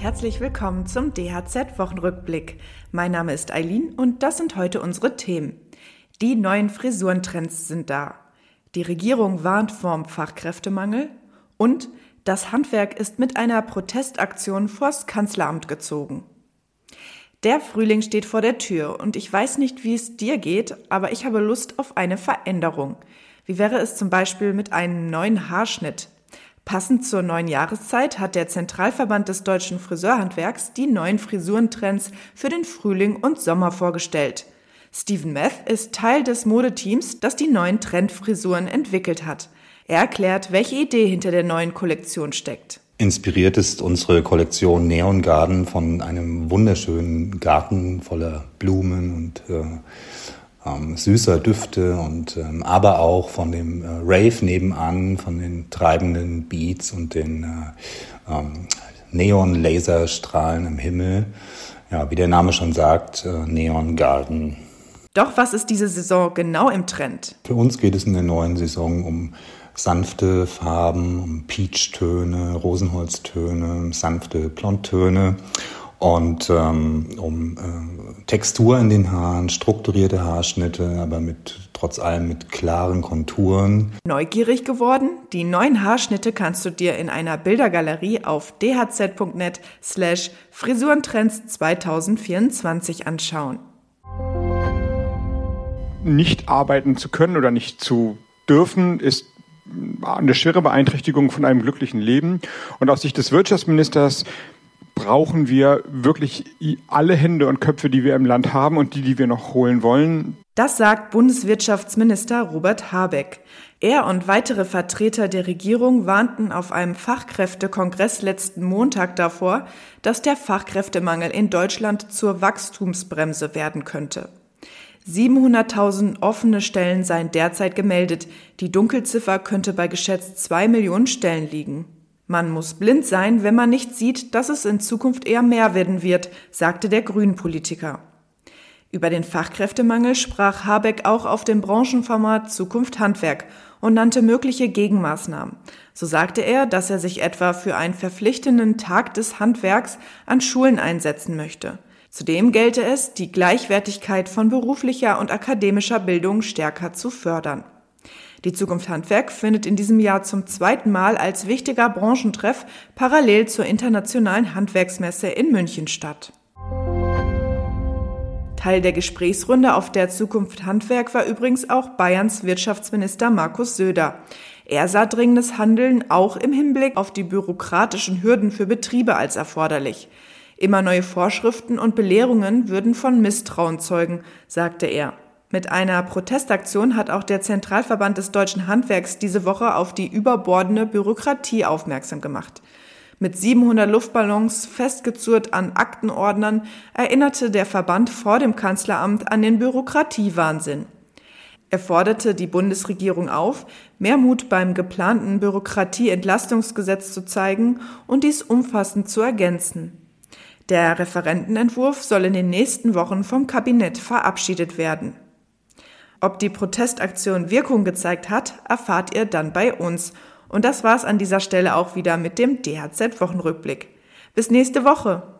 herzlich willkommen zum DHZ-Wochenrückblick. Mein Name ist Eileen und das sind heute unsere Themen. Die neuen Frisurentrends sind da. Die Regierung warnt vorm Fachkräftemangel und das Handwerk ist mit einer Protestaktion vors Kanzleramt gezogen. Der Frühling steht vor der Tür und ich weiß nicht, wie es dir geht, aber ich habe Lust auf eine Veränderung. Wie wäre es zum Beispiel mit einem neuen Haarschnitt? Passend zur neuen Jahreszeit hat der Zentralverband des deutschen Friseurhandwerks die neuen Frisurentrends für den Frühling und Sommer vorgestellt. Stephen Meth ist Teil des Modeteams, das die neuen Trendfrisuren entwickelt hat. Er erklärt, welche Idee hinter der neuen Kollektion steckt. Inspiriert ist unsere Kollektion Neon Garden von einem wunderschönen Garten voller Blumen und äh, ähm, süßer Düfte und ähm, aber auch von dem äh, Rave nebenan, von den treibenden Beats und den äh, ähm, Neon-Laserstrahlen im Himmel. Ja, wie der Name schon sagt, äh, Neon Garden. Doch was ist diese Saison genau im Trend? Für uns geht es in der neuen Saison um sanfte Farben, um Peach-Töne, Rosenholztöne, sanfte Blondtöne und ähm, um äh, Textur in den Haaren, strukturierte Haarschnitte, aber mit trotz allem mit klaren Konturen. Neugierig geworden? Die neuen Haarschnitte kannst du dir in einer Bildergalerie auf dhz.net slash Frisurentrends 2024 anschauen. Nicht arbeiten zu können oder nicht zu dürfen, ist eine schwere Beeinträchtigung von einem glücklichen Leben. Und aus Sicht des Wirtschaftsministers brauchen wir wirklich alle Hände und Köpfe, die wir im Land haben und die, die wir noch holen wollen. Das sagt Bundeswirtschaftsminister Robert Habeck. Er und weitere Vertreter der Regierung warnten auf einem Fachkräftekongress letzten Montag davor, dass der Fachkräftemangel in Deutschland zur Wachstumsbremse werden könnte. 700.000 offene Stellen seien derzeit gemeldet. Die Dunkelziffer könnte bei geschätzt zwei Millionen Stellen liegen. Man muss blind sein, wenn man nicht sieht, dass es in Zukunft eher mehr werden wird, sagte der Grünen-Politiker. Über den Fachkräftemangel sprach Habeck auch auf dem Branchenformat Zukunft Handwerk und nannte mögliche Gegenmaßnahmen. So sagte er, dass er sich etwa für einen verpflichtenden Tag des Handwerks an Schulen einsetzen möchte. Zudem gelte es, die Gleichwertigkeit von beruflicher und akademischer Bildung stärker zu fördern. Die Zukunft Handwerk findet in diesem Jahr zum zweiten Mal als wichtiger Branchentreff parallel zur internationalen Handwerksmesse in München statt. Teil der Gesprächsrunde auf der Zukunft Handwerk war übrigens auch Bayerns Wirtschaftsminister Markus Söder. Er sah dringendes Handeln auch im Hinblick auf die bürokratischen Hürden für Betriebe als erforderlich. Immer neue Vorschriften und Belehrungen würden von Misstrauen zeugen, sagte er. Mit einer Protestaktion hat auch der Zentralverband des deutschen Handwerks diese Woche auf die überbordende Bürokratie aufmerksam gemacht. Mit 700 Luftballons festgezurrt an Aktenordnern erinnerte der Verband vor dem Kanzleramt an den Bürokratiewahnsinn. Er forderte die Bundesregierung auf, mehr Mut beim geplanten Bürokratieentlastungsgesetz zu zeigen und dies umfassend zu ergänzen. Der Referentenentwurf soll in den nächsten Wochen vom Kabinett verabschiedet werden. Ob die Protestaktion Wirkung gezeigt hat, erfahrt ihr dann bei uns. Und das war's an dieser Stelle auch wieder mit dem DHZ-Wochenrückblick. Bis nächste Woche.